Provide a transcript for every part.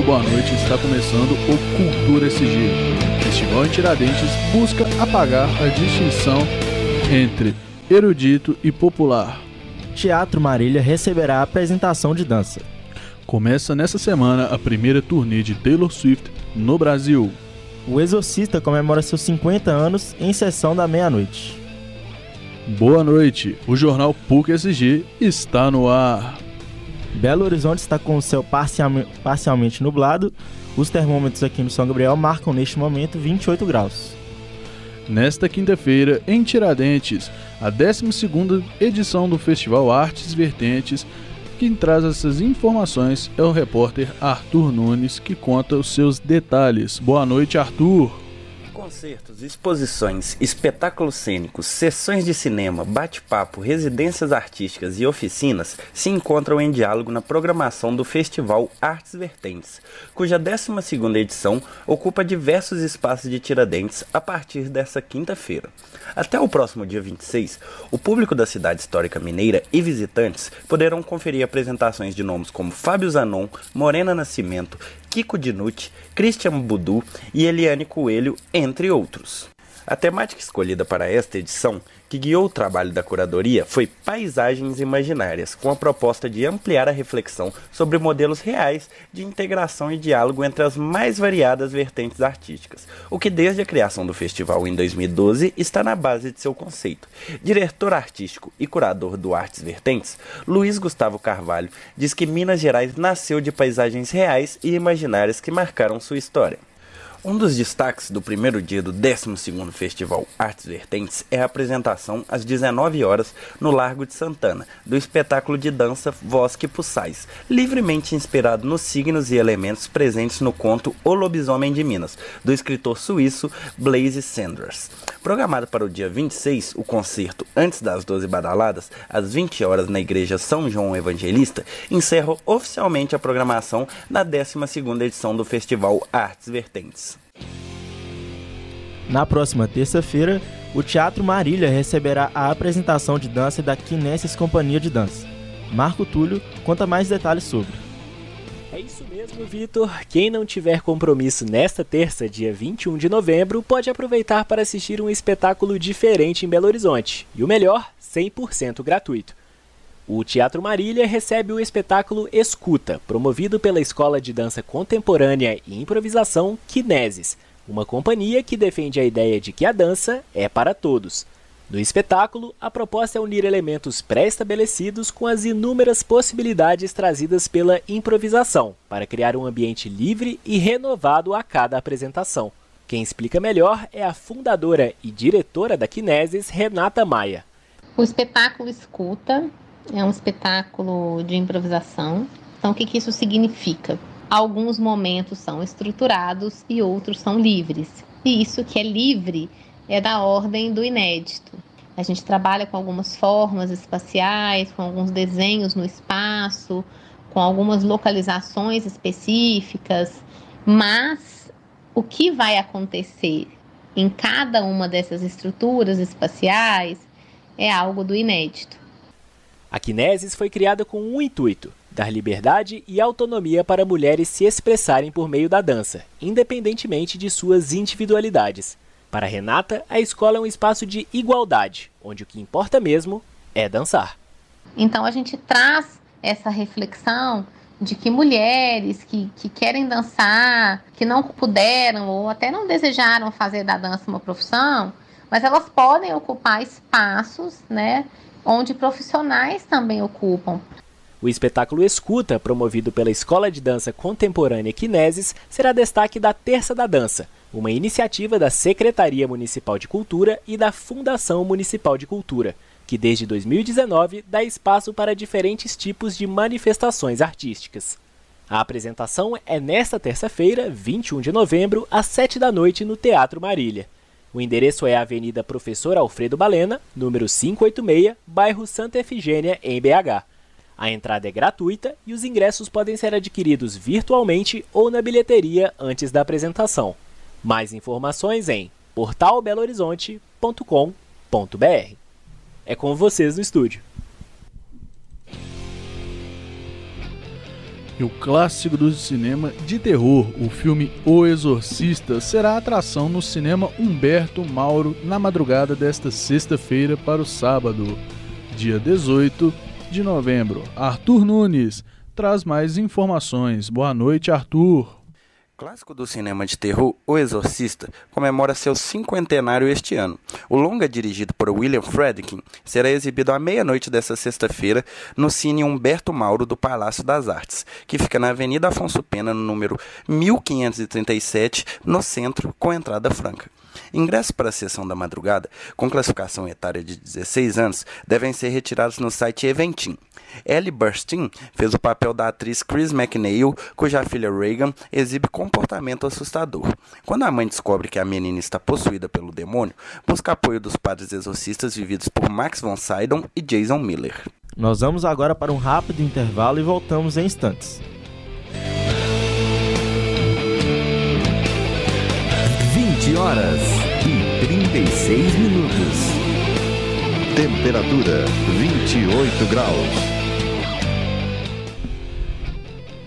muito boa noite. Está começando o Cultura SG. Festival em Tiradentes busca apagar a distinção entre erudito e popular. Teatro Marília receberá a apresentação de dança. Começa nessa semana a primeira turnê de Taylor Swift no Brasil. O Exorcista comemora seus 50 anos em sessão da meia-noite. Boa noite, o jornal PUC SG está no ar. Belo Horizonte está com o céu parcialmente nublado. Os termômetros aqui no São Gabriel marcam neste momento 28 graus. Nesta quinta-feira, em Tiradentes, a 12ª edição do Festival Artes Vertentes, quem traz essas informações é o repórter Arthur Nunes, que conta os seus detalhes. Boa noite, Arthur! Concertos, exposições, espetáculos cênicos, sessões de cinema, bate-papo, residências artísticas e oficinas se encontram em diálogo na programação do Festival Artes Vertentes, cuja 12ª edição ocupa diversos espaços de Tiradentes a partir desta quinta-feira. Até o próximo dia 26, o público da cidade histórica mineira e visitantes poderão conferir apresentações de nomes como Fábio Zanon, Morena Nascimento, Kiko Dinucci, Christian Budu e Eliane Coelho, entre outros. A temática escolhida para esta edição, que guiou o trabalho da curadoria, foi Paisagens Imaginárias, com a proposta de ampliar a reflexão sobre modelos reais de integração e diálogo entre as mais variadas vertentes artísticas, o que desde a criação do festival em 2012 está na base de seu conceito. Diretor artístico e curador do Artes Vertentes, Luiz Gustavo Carvalho diz que Minas Gerais nasceu de paisagens reais e imaginárias que marcaram sua história. Um dos destaques do primeiro dia do 12º Festival Artes Vertentes é a apresentação às 19 horas no Largo de Santana, do espetáculo de dança Voz que Pussais, livremente inspirado nos signos e elementos presentes no conto O Lobisomem de Minas, do escritor suíço Blaise Sanders. Programado para o dia 26, o concerto Antes das 12 Badaladas, às 20 horas na Igreja São João Evangelista, encerra oficialmente a programação da 12ª edição do Festival Artes Vertentes. Na próxima terça-feira, o Teatro Marília receberá a apresentação de dança da Kinesis Companhia de Dança. Marco Túlio conta mais detalhes sobre. É isso mesmo, Vitor. Quem não tiver compromisso nesta terça, dia 21 de novembro, pode aproveitar para assistir um espetáculo diferente em Belo Horizonte. E o melhor, 100% gratuito. O Teatro Marília recebe o espetáculo Escuta, promovido pela Escola de Dança Contemporânea e Improvisação Kinesis uma companhia que defende a ideia de que a dança é para todos. No espetáculo, a proposta é unir elementos pré-estabelecidos com as inúmeras possibilidades trazidas pela improvisação, para criar um ambiente livre e renovado a cada apresentação. Quem explica melhor é a fundadora e diretora da Kinesis, Renata Maia. O espetáculo Escuta é um espetáculo de improvisação. Então, o que, que isso significa? Alguns momentos são estruturados e outros são livres. E isso que é livre é da ordem do inédito. A gente trabalha com algumas formas espaciais, com alguns desenhos no espaço, com algumas localizações específicas, mas o que vai acontecer em cada uma dessas estruturas espaciais é algo do inédito. A Kinesis foi criada com um intuito: dar liberdade e autonomia para mulheres se expressarem por meio da dança, independentemente de suas individualidades. Para Renata, a escola é um espaço de igualdade, onde o que importa mesmo é dançar. Então a gente traz essa reflexão de que mulheres que, que querem dançar, que não puderam ou até não desejaram fazer da dança uma profissão, mas elas podem ocupar espaços, né, onde profissionais também ocupam. O espetáculo Escuta, promovido pela Escola de Dança Contemporânea Kinesis, será destaque da Terça da Dança, uma iniciativa da Secretaria Municipal de Cultura e da Fundação Municipal de Cultura, que desde 2019 dá espaço para diferentes tipos de manifestações artísticas. A apresentação é nesta terça-feira, 21 de novembro, às 7 da noite, no Teatro Marília. O endereço é Avenida Professor Alfredo Balena, número 586, bairro Santa Efigênia, em BH. A entrada é gratuita e os ingressos podem ser adquiridos virtualmente ou na bilheteria antes da apresentação. Mais informações em portalbelohorizonte.com.br. É com vocês no estúdio. E o clássico do cinema de terror, o filme O Exorcista, será atração no cinema Humberto Mauro na madrugada desta sexta-feira para o sábado, dia 18 de novembro. Arthur Nunes traz mais informações. Boa noite, Arthur. Clássico do cinema de terror, O Exorcista, comemora seu cinquentenário este ano. O longa, dirigido por William Friedkin, será exibido à meia-noite desta sexta-feira no Cine Humberto Mauro do Palácio das Artes, que fica na Avenida Afonso Pena, no número 1537, no centro, com entrada franca. Ingressos para a sessão da madrugada, com classificação etária de 16 anos, devem ser retirados no site Eventim. Ellie Burstyn fez o papel da atriz Chris McNeil, cuja filha Reagan exibe comportamento assustador. Quando a mãe descobre que a menina está possuída pelo demônio, busca apoio dos padres exorcistas vividos por Max von Sydow e Jason Miller. Nós vamos agora para um rápido intervalo e voltamos em instantes. 20 horas e 36 minutos. Temperatura 28 graus.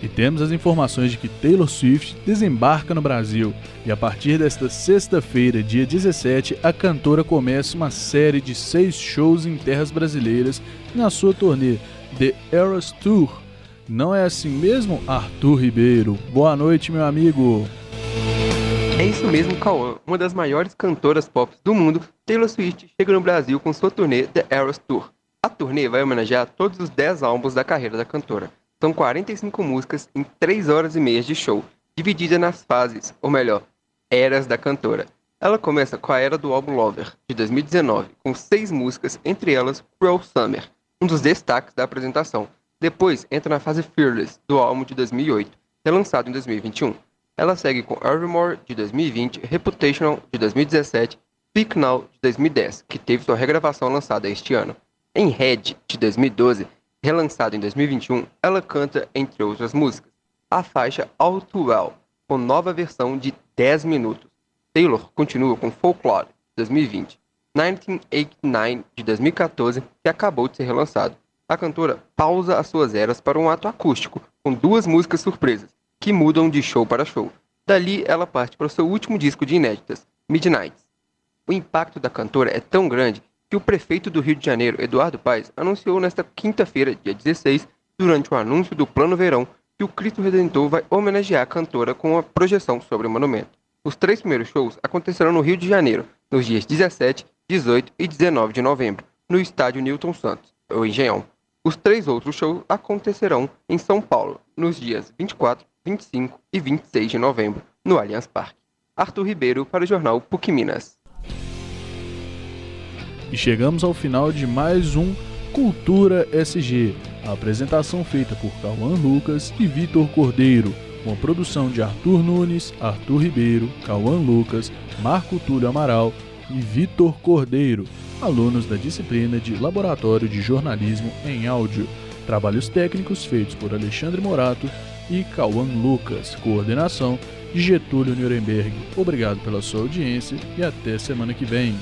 E temos as informações de que Taylor Swift desembarca no Brasil. E a partir desta sexta-feira, dia 17, a cantora começa uma série de seis shows em terras brasileiras na sua turnê The Eras Tour. Não é assim mesmo, Arthur Ribeiro? Boa noite, meu amigo. É isso mesmo, Cauã. Uma das maiores cantoras pop do mundo, Taylor Swift chega no Brasil com sua turnê The Eras Tour. A turnê vai homenagear todos os 10 álbuns da carreira da cantora. São 45 músicas em 3 horas e meia de show, dividida nas fases, ou melhor, eras da cantora. Ela começa com a era do álbum Lover, de 2019, com 6 músicas, entre elas Cruel Summer, um dos destaques da apresentação. Depois entra na fase Fearless, do álbum de 2008, relançado em 2021. Ela segue com Evermore, de 2020, Reputational, de 2017, Speak Now, de 2010, que teve sua regravação lançada este ano. Em Red, de 2012, relançado em 2021, ela canta, entre outras músicas, a faixa All Too Well, com nova versão de 10 minutos. Taylor continua com Folklore, de 2020, 1989, de 2014, que acabou de ser relançado. A cantora pausa as suas eras para um ato acústico, com duas músicas surpresas, que mudam de show para show. Dali, ela parte para o seu último disco de inéditas, Midnights. O impacto da cantora é tão grande que o prefeito do Rio de Janeiro, Eduardo Paes, anunciou nesta quinta-feira, dia 16, durante o anúncio do Plano Verão, que o Cristo Redentor vai homenagear a cantora com uma projeção sobre o monumento. Os três primeiros shows acontecerão no Rio de Janeiro, nos dias 17, 18 e 19 de novembro, no estádio Newton Santos, ou Engenhão. Os três outros shows acontecerão em São Paulo, nos dias 24, 25 e 26 de novembro, no Allianz Parque. Arthur Ribeiro para o jornal PUC Minas. E chegamos ao final de mais um Cultura SG, a apresentação feita por Cauã Lucas e Vitor Cordeiro, com a produção de Arthur Nunes, Arthur Ribeiro, Cauã Lucas, Marco Túlio Amaral e Vitor Cordeiro, alunos da disciplina de Laboratório de Jornalismo em Áudio. Trabalhos técnicos feitos por Alexandre Morato e Cauã Lucas, coordenação de Getúlio Nuremberg. Obrigado pela sua audiência e até semana que vem.